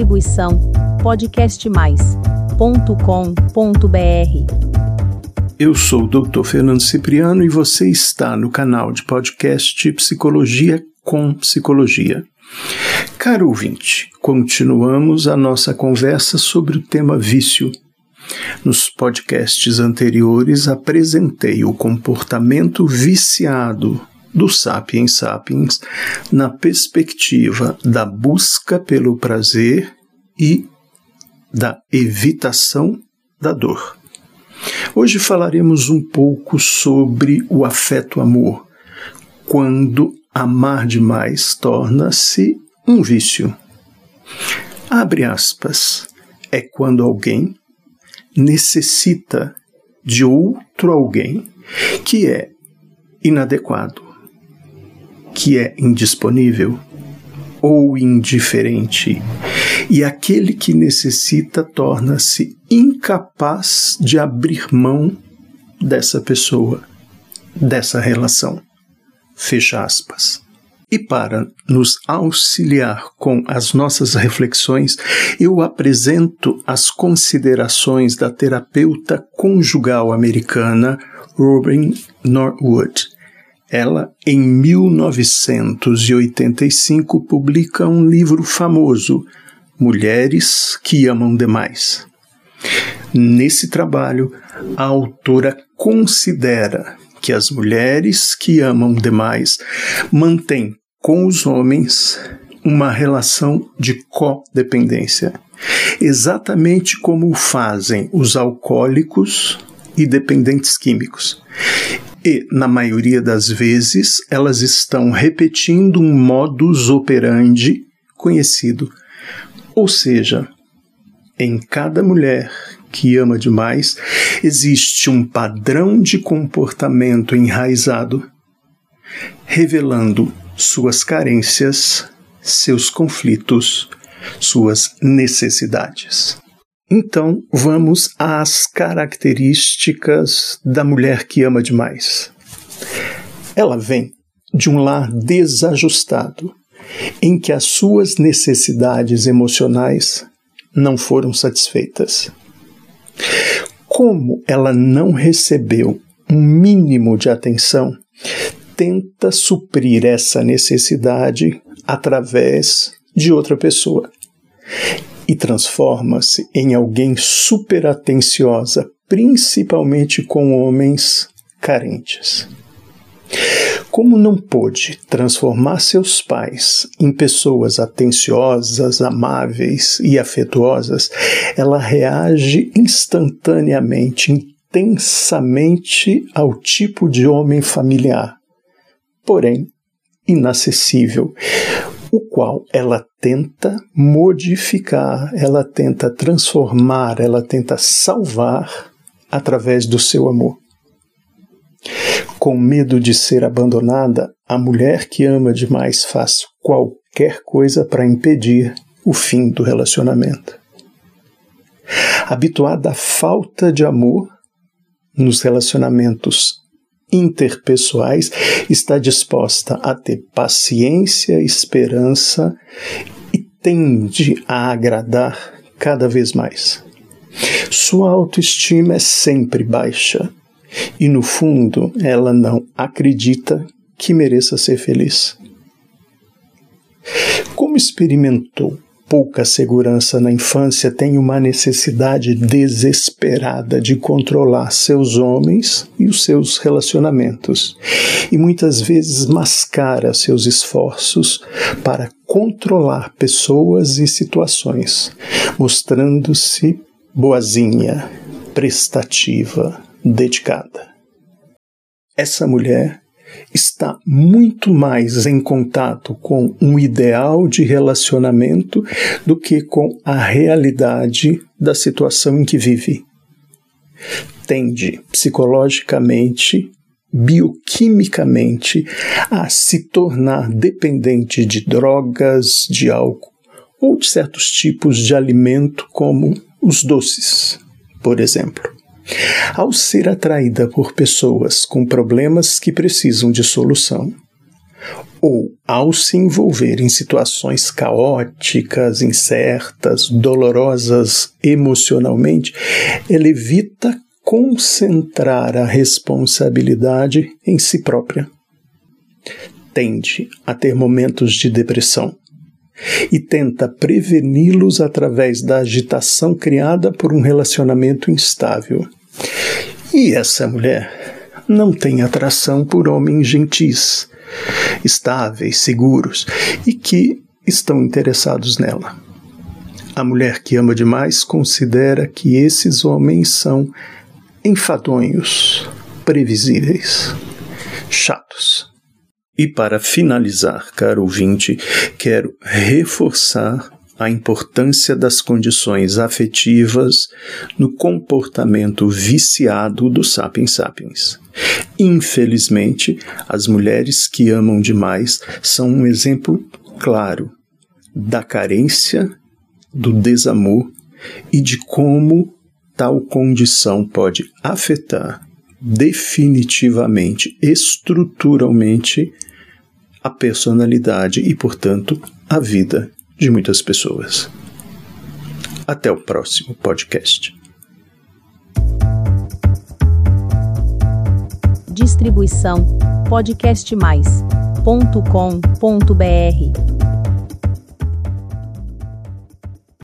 Distribuição podcastmais.com.br. Eu sou o Dr. Fernando Cipriano e você está no canal de podcast Psicologia com Psicologia. Caro ouvinte, continuamos a nossa conversa sobre o tema vício. Nos podcasts anteriores apresentei o comportamento viciado do Sapiens Sapiens na perspectiva da busca pelo prazer e da evitação da dor. Hoje falaremos um pouco sobre o afeto-amor, quando amar demais torna-se um vício. Abre aspas. É quando alguém necessita de outro alguém que é inadequado, que é indisponível ou indiferente, e aquele que necessita torna-se incapaz de abrir mão dessa pessoa, dessa relação. Fecha aspas. E para nos auxiliar com as nossas reflexões, eu apresento as considerações da terapeuta conjugal americana Robin Norwood. Ela, em 1985, publica um livro famoso, Mulheres que Amam Demais. Nesse trabalho, a autora considera que as mulheres que amam demais mantêm com os homens uma relação de codependência, exatamente como fazem os alcoólicos e dependentes químicos. E, na maioria das vezes, elas estão repetindo um modus operandi conhecido. Ou seja, em cada mulher que ama demais, existe um padrão de comportamento enraizado, revelando suas carências, seus conflitos, suas necessidades. Então, vamos às características da mulher que ama demais. Ela vem de um lar desajustado, em que as suas necessidades emocionais não foram satisfeitas. Como ela não recebeu um mínimo de atenção, tenta suprir essa necessidade através de outra pessoa e transforma-se em alguém super atenciosa, principalmente com homens carentes. Como não pôde transformar seus pais em pessoas atenciosas, amáveis e afetuosas, ela reage instantaneamente, intensamente ao tipo de homem familiar, porém inacessível, o qual ela tenta modificar, ela tenta transformar, ela tenta salvar através do seu amor. Com medo de ser abandonada, a mulher que ama demais faz qualquer coisa para impedir o fim do relacionamento. Habituada à falta de amor nos relacionamentos interpessoais, está disposta a ter paciência, esperança e tende a agradar cada vez mais. Sua autoestima é sempre baixa e no fundo ela não acredita que mereça ser feliz. Como experimentou pouca segurança na infância, tem uma necessidade desesperada de controlar seus homens e os seus relacionamentos, e muitas vezes mascara seus esforços para controlar pessoas e situações, mostrando-se boazinha, prestativa, dedicada. Essa mulher está muito mais em contato com um ideal de relacionamento do que com a realidade da situação em que vive. Tende psicologicamente, bioquimicamente, a se tornar dependente de drogas, de álcool ou de certos tipos de alimento, como os doces, por exemplo. Ao ser atraída por pessoas com problemas que precisam de solução, ou ao se envolver em situações caóticas, incertas, dolorosas emocionalmente, ela evita concentrar a responsabilidade em si própria. Tende a ter momentos de depressão e tenta preveni-los através da agitação criada por um relacionamento instável. E essa mulher não tem atração por homens gentis, estáveis, seguros e que estão interessados nela. A mulher que ama demais considera que esses homens são enfadonhos, previsíveis, chatos. E para finalizar, caro ouvinte, quero reforçar a importância das condições afetivas no comportamento viciado do sapiens sapiens. Infelizmente, as mulheres que amam demais são um exemplo claro da carência, do desamor e de como tal condição pode afetar definitivamente, estruturalmente, a personalidade e, portanto, a vida de muitas pessoas. Até o próximo podcast. Distribuição podcastmais.com.br